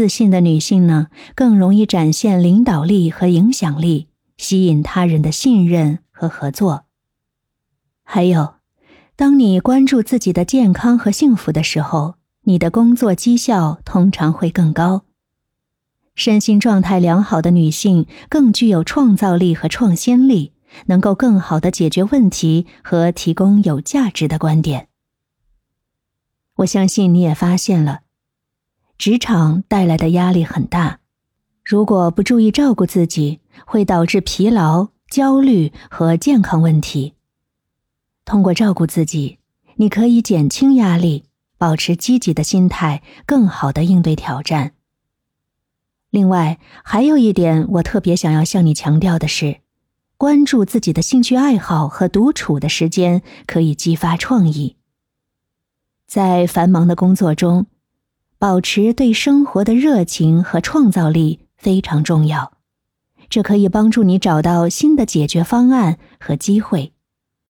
自信的女性呢，更容易展现领导力和影响力，吸引他人的信任和合作。还有，当你关注自己的健康和幸福的时候，你的工作绩效通常会更高。身心状态良好的女性更具有创造力和创新力，能够更好的解决问题和提供有价值的观点。我相信你也发现了，职场带来的压力很大，如果不注意照顾自己，会导致疲劳、焦虑和健康问题。通过照顾自己，你可以减轻压力，保持积极的心态，更好的应对挑战。另外，还有一点我特别想要向你强调的是，关注自己的兴趣爱好和独处的时间，可以激发创意。在繁忙的工作中，保持对生活的热情和创造力非常重要，这可以帮助你找到新的解决方案和机会。